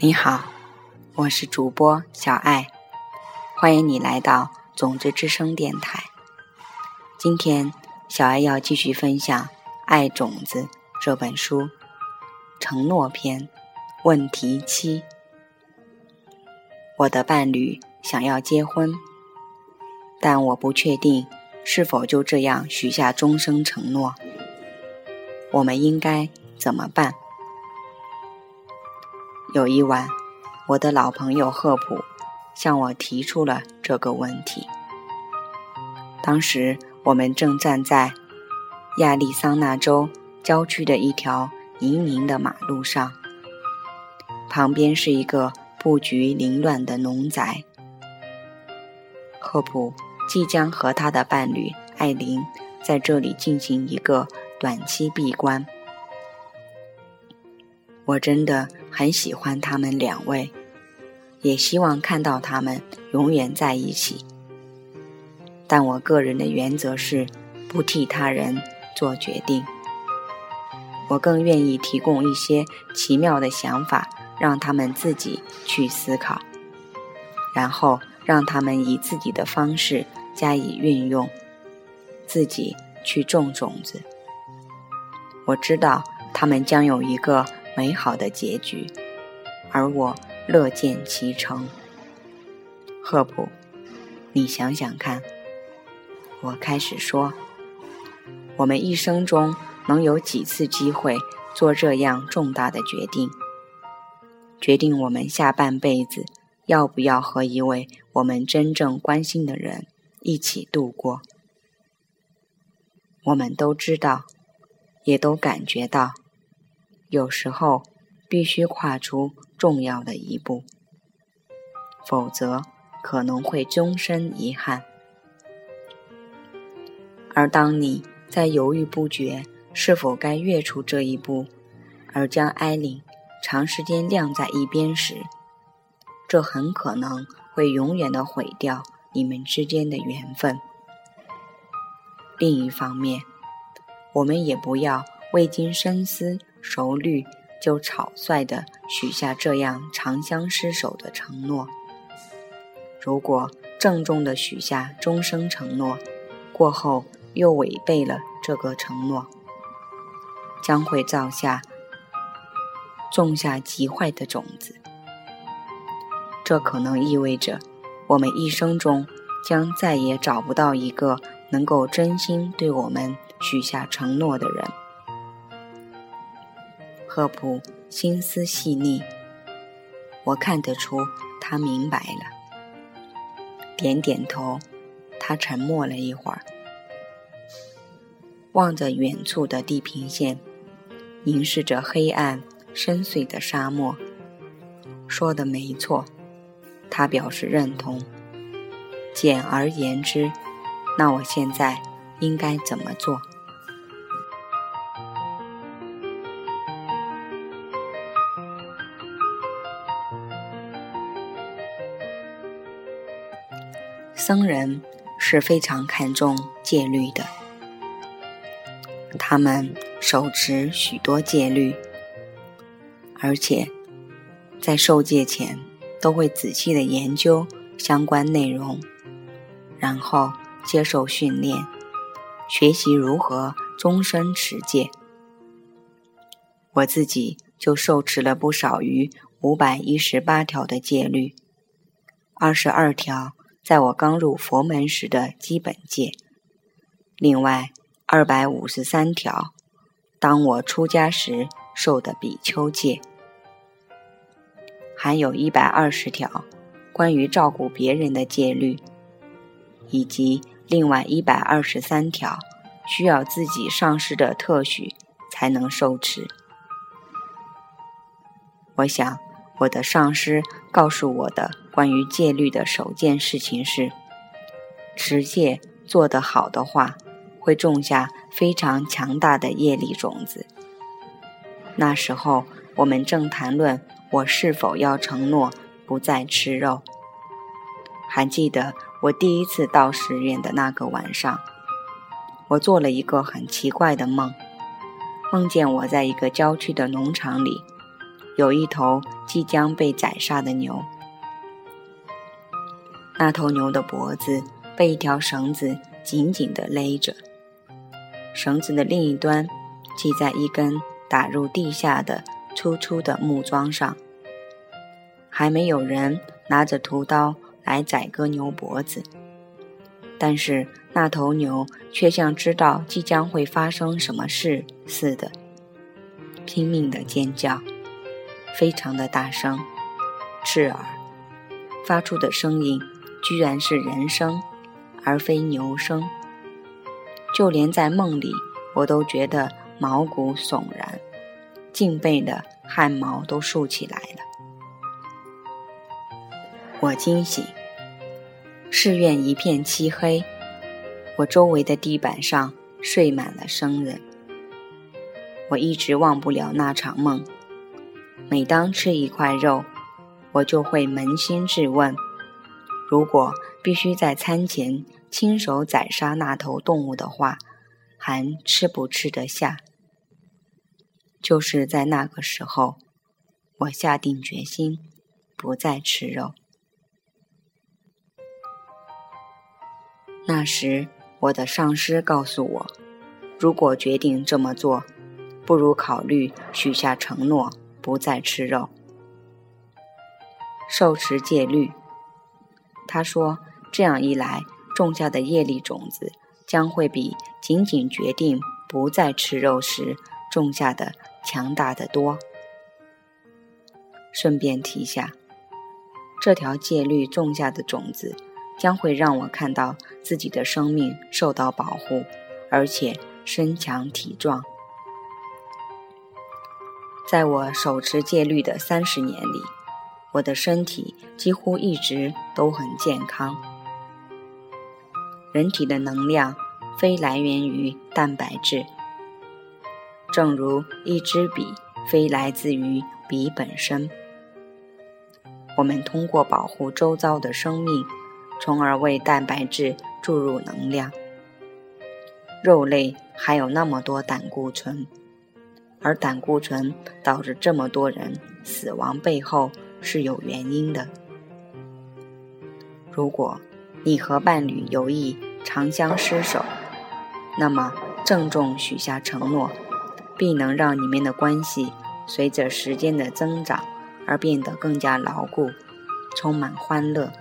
你好，我是主播小爱，欢迎你来到种子之声电台。今天，小爱要继续分享《爱种子》这本书承诺篇问题七：我的伴侣想要结婚，但我不确定是否就这样许下终生承诺。我们应该怎么办？有一晚，我的老朋友赫普向我提出了这个问题。当时我们正站在亚利桑那州郊区的一条泥泞的马路上，旁边是一个布局凌乱的农宅。赫普即将和他的伴侣艾琳在这里进行一个短期闭关。我真的很喜欢他们两位，也希望看到他们永远在一起。但我个人的原则是不替他人做决定。我更愿意提供一些奇妙的想法，让他们自己去思考，然后让他们以自己的方式加以运用，自己去种种子。我知道他们将有一个。美好的结局，而我乐见其成。赫普，你想想看。我开始说，我们一生中能有几次机会做这样重大的决定，决定我们下半辈子要不要和一位我们真正关心的人一起度过？我们都知道，也都感觉到。有时候必须跨出重要的一步，否则可能会终身遗憾。而当你在犹豫不决是否该跃出这一步，而将艾琳长时间晾在一边时，这很可能会永远的毁掉你们之间的缘分。另一方面，我们也不要未经深思。熟虑就草率地许下这样长相厮守的承诺。如果郑重地许下终生承诺，过后又违背了这个承诺，将会造下种下极坏的种子。这可能意味着我们一生中将再也找不到一个能够真心对我们许下承诺的人。赫普心思细腻，我看得出他明白了，点点头。他沉默了一会儿，望着远处的地平线，凝视着黑暗深邃的沙漠。说的没错，他表示认同。简而言之，那我现在应该怎么做？僧人是非常看重戒律的，他们手持许多戒律，而且在受戒前都会仔细的研究相关内容，然后接受训练，学习如何终身持戒。我自己就受持了不少于五百一十八条的戒律，二十二条。在我刚入佛门时的基本戒，另外二百五十三条，当我出家时受的比丘戒，还有一百二十条关于照顾别人的戒律，以及另外一百二十三条需要自己上师的特许才能受持。我想。我的上师告诉我的关于戒律的首件事情是：持戒做得好的话，会种下非常强大的业力种子。那时候我们正谈论我是否要承诺不再吃肉。还记得我第一次到寺院的那个晚上，我做了一个很奇怪的梦，梦见我在一个郊区的农场里。有一头即将被宰杀的牛。那头牛的脖子被一条绳子紧紧地勒着，绳子的另一端系在一根打入地下的粗粗的木桩上。还没有人拿着屠刀来宰割牛脖子，但是那头牛却像知道即将会发生什么事似的，拼命地尖叫，非常的大声、刺耳，发出的声音。居然是人声，而非牛声。就连在梦里，我都觉得毛骨悚然，颈背的汗毛都竖起来了。我惊醒，寺院一片漆黑，我周围的地板上睡满了生人。我一直忘不了那场梦。每当吃一块肉，我就会扪心自问。如果必须在餐前亲手宰杀那头动物的话，还吃不吃得下？就是在那个时候，我下定决心不再吃肉。那时，我的上师告诉我，如果决定这么做，不如考虑许下承诺，不再吃肉，受持戒律。他说：“这样一来，种下的业力种子将会比仅仅决定不再吃肉时种下的强大的多。”顺便提下，这条戒律种下的种子将会让我看到自己的生命受到保护，而且身强体壮。在我手持戒律的三十年里。我的身体几乎一直都很健康。人体的能量非来源于蛋白质，正如一支笔非来自于笔本身。我们通过保护周遭的生命，从而为蛋白质注入能量。肉类还有那么多胆固醇，而胆固醇导致这么多人死亡背后。是有原因的。如果你和伴侣有意长相厮守，那么郑重许下承诺，必能让你们的关系随着时间的增长而变得更加牢固，充满欢乐。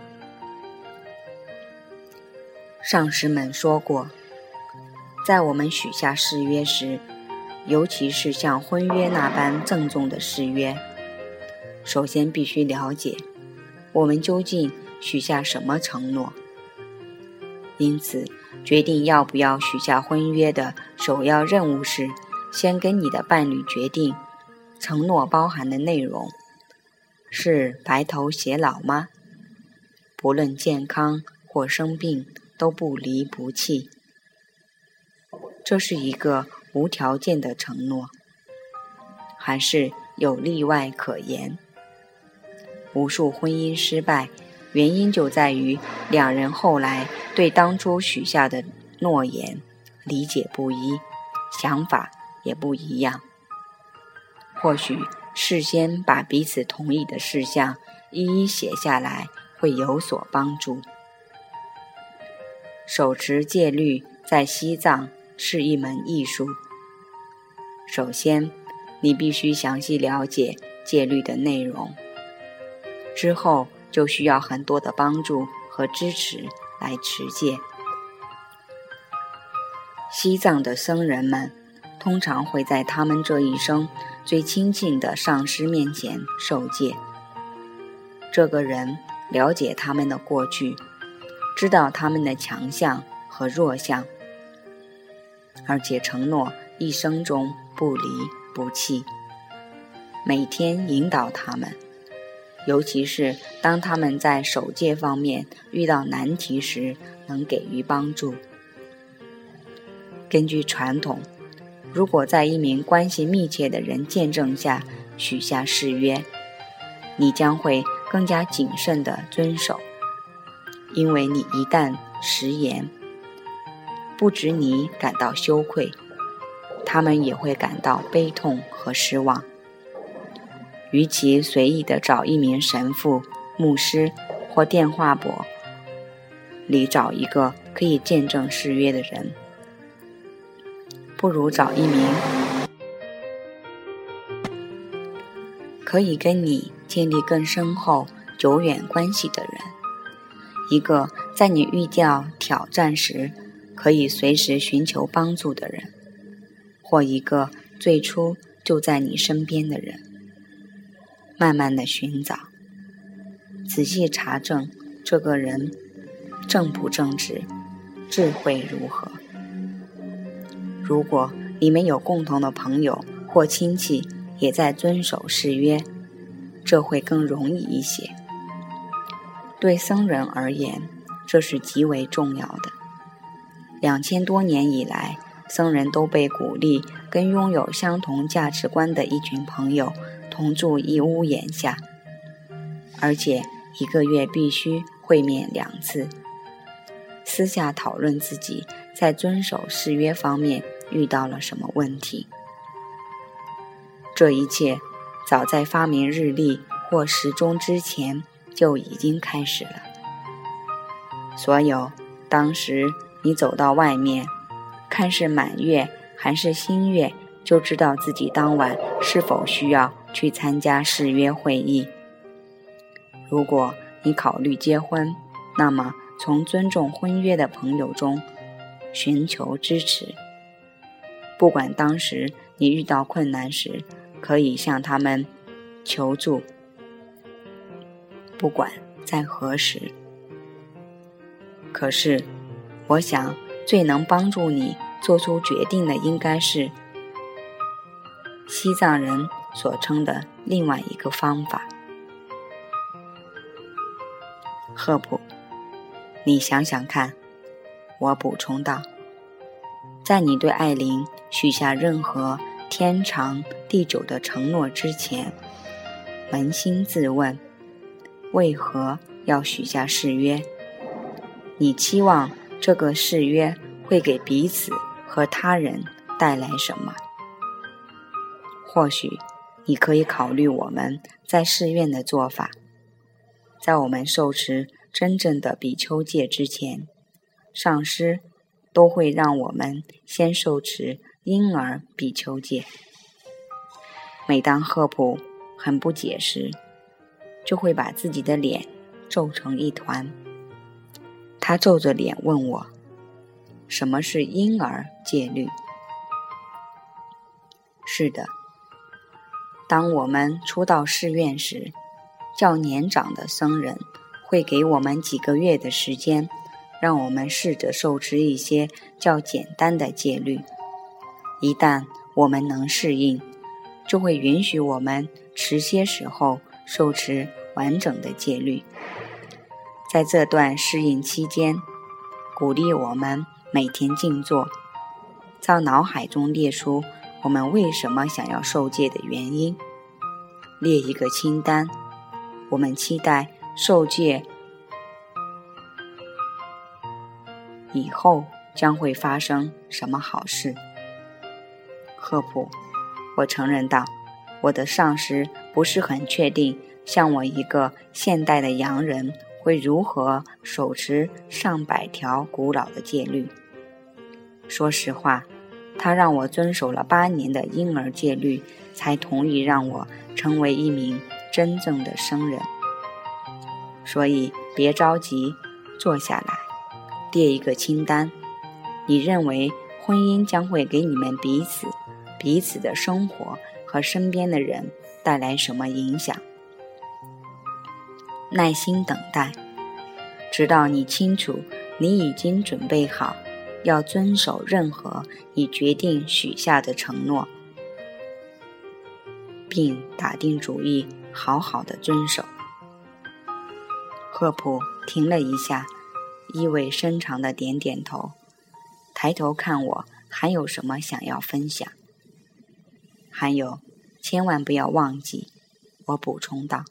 上师们说过，在我们许下誓约时，尤其是像婚约那般郑重的誓约。首先必须了解，我们究竟许下什么承诺。因此，决定要不要许下婚约的首要任务是，先跟你的伴侣决定，承诺包含的内容是白头偕老吗？不论健康或生病都不离不弃，这是一个无条件的承诺，还是有例外可言？无数婚姻失败，原因就在于两人后来对当初许下的诺言理解不一，想法也不一样。或许事先把彼此同意的事项一一写下来，会有所帮助。手持戒律在西藏是一门艺术。首先，你必须详细了解戒律的内容。之后就需要很多的帮助和支持来持戒。西藏的僧人们通常会在他们这一生最亲近的上师面前受戒。这个人了解他们的过去，知道他们的强项和弱项，而且承诺一生中不离不弃，每天引导他们。尤其是当他们在守戒方面遇到难题时，能给予帮助。根据传统，如果在一名关系密切的人见证下许下誓约，你将会更加谨慎地遵守，因为你一旦食言，不止你感到羞愧，他们也会感到悲痛和失望。与其随意的找一名神父、牧师或电话簿里找一个可以见证誓约的人，不如找一名可以跟你建立更深厚、久远关系的人，一个在你遇到挑战时可以随时寻求帮助的人，或一个最初就在你身边的人。慢慢的寻找，仔细查证这个人正不正直，智慧如何。如果你们有共同的朋友或亲戚也在遵守誓约，这会更容易一些。对僧人而言，这是极为重要的。两千多年以来，僧人都被鼓励跟拥有相同价值观的一群朋友。同住一屋檐下，而且一个月必须会面两次，私下讨论自己在遵守誓约方面遇到了什么问题。这一切早在发明日历或时钟之前就已经开始了。所有当时你走到外面，看是满月还是新月，就知道自己当晚是否需要。去参加誓约会议。如果你考虑结婚，那么从尊重婚约的朋友中寻求支持。不管当时你遇到困难时，可以向他们求助。不管在何时，可是，我想最能帮助你做出决定的，应该是西藏人。所称的另外一个方法，赫普，你想想看，我补充道，在你对艾琳许下任何天长地久的承诺之前，扪心自问，为何要许下誓约？你期望这个誓约会给彼此和他人带来什么？或许。你可以考虑我们在寺院的做法，在我们受持真正的比丘戒之前，上师都会让我们先受持婴儿比丘戒。每当赫普很不解时，就会把自己的脸皱成一团。他皱着脸问我：“什么是婴儿戒律？”是的。当我们初到寺院时，较年长的僧人会给我们几个月的时间，让我们试着受持一些较简单的戒律。一旦我们能适应，就会允许我们迟些时候受持完整的戒律。在这段适应期间，鼓励我们每天静坐，在脑海中列出。我们为什么想要受戒的原因？列一个清单。我们期待受戒以后将会发生什么好事？赫普，我承认道，我的上司不是很确定，像我一个现代的洋人会如何手持上百条古老的戒律。说实话。他让我遵守了八年的婴儿戒律，才同意让我成为一名真正的僧人。所以别着急，坐下来，列一个清单。你认为婚姻将会给你们彼此、彼此的生活和身边的人带来什么影响？耐心等待，直到你清楚你已经准备好。要遵守任何你决定许下的承诺，并打定主意好好的遵守。赫普停了一下，意味深长的点点头，抬头看我，还有什么想要分享？还有，千万不要忘记，我补充道。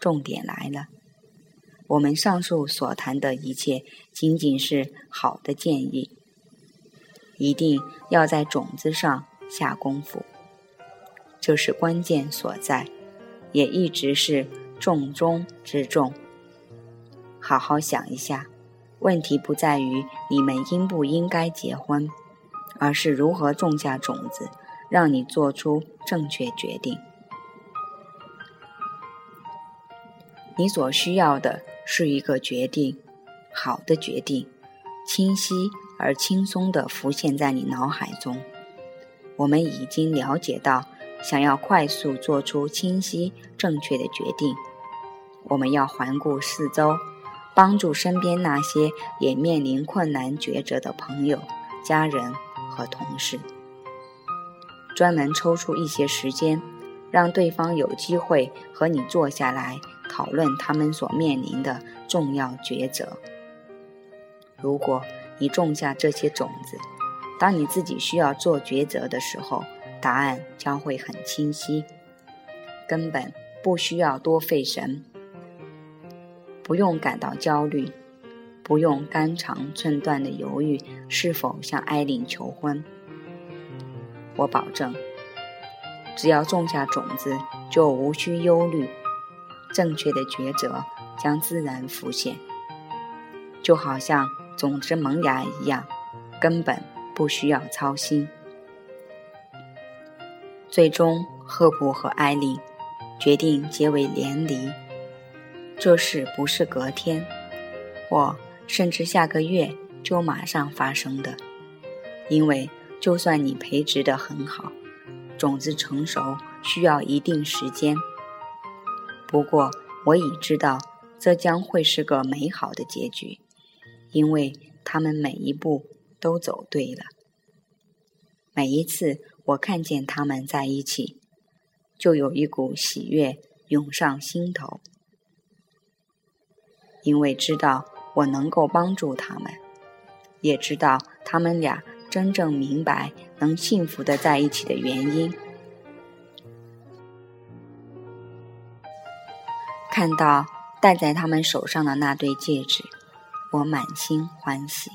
重点来了。我们上述所谈的一切仅仅是好的建议，一定要在种子上下功夫，这是关键所在。也一直是重中之重。好好想一下，问题不在于你们应不应该结婚，而是如何种下种子，让你做出正确决定。你所需要的是一个决定，好的决定，清晰而轻松地浮现在你脑海中。我们已经了解到，想要快速做出清晰正确的决定，我们要环顾四周，帮助身边那些也面临困难抉择的朋友、家人和同事，专门抽出一些时间，让对方有机会和你坐下来。讨论他们所面临的重要抉择。如果你种下这些种子，当你自己需要做抉择的时候，答案将会很清晰，根本不需要多费神，不用感到焦虑，不用肝肠寸断的犹豫是否向艾琳求婚。我保证，只要种下种子，就无需忧虑。正确的抉择将自然浮现，就好像种子萌芽一样，根本不需要操心。最终，赫普和艾琳决定结为连理。这事不是隔天，或甚至下个月就马上发生的，因为就算你培植的很好，种子成熟需要一定时间。不过，我已知道这将会是个美好的结局，因为他们每一步都走对了。每一次我看见他们在一起，就有一股喜悦涌上心头，因为知道我能够帮助他们，也知道他们俩真正明白能幸福的在一起的原因。看到戴在他们手上的那对戒指，我满心欢喜。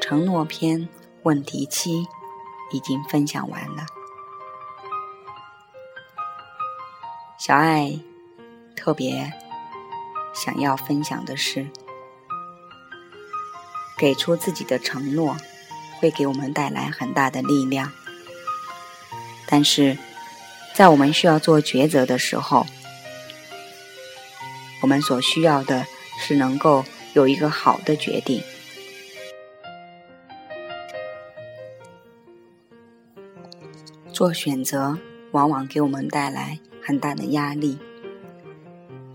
承诺篇问题七已经分享完了，小爱。特别想要分享的是，给出自己的承诺会给我们带来很大的力量。但是在我们需要做抉择的时候，我们所需要的是能够有一个好的决定。做选择往往给我们带来很大的压力。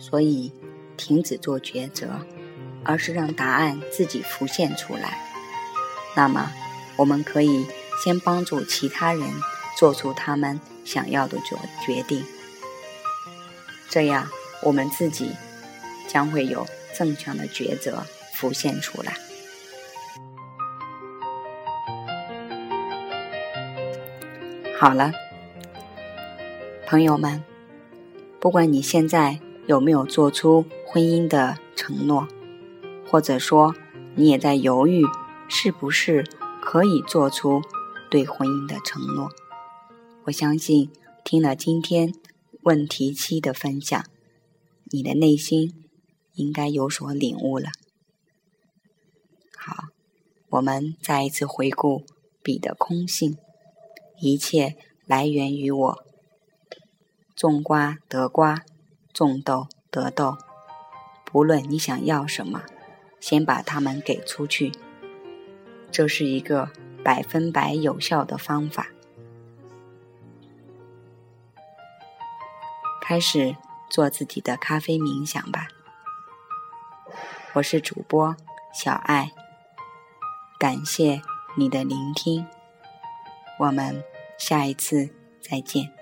所以，停止做抉择，而是让答案自己浮现出来。那么，我们可以先帮助其他人做出他们想要的决决定，这样我们自己将会有正确的抉择浮现出来。好了，朋友们，不管你现在。有没有做出婚姻的承诺，或者说你也在犹豫，是不是可以做出对婚姻的承诺？我相信听了今天问题七的分享，你的内心应该有所领悟了。好，我们再一次回顾彼的空性，一切来源于我，种瓜得瓜。种豆得豆，不论你想要什么，先把它们给出去。这是一个百分百有效的方法。开始做自己的咖啡冥想吧。我是主播小爱，感谢你的聆听，我们下一次再见。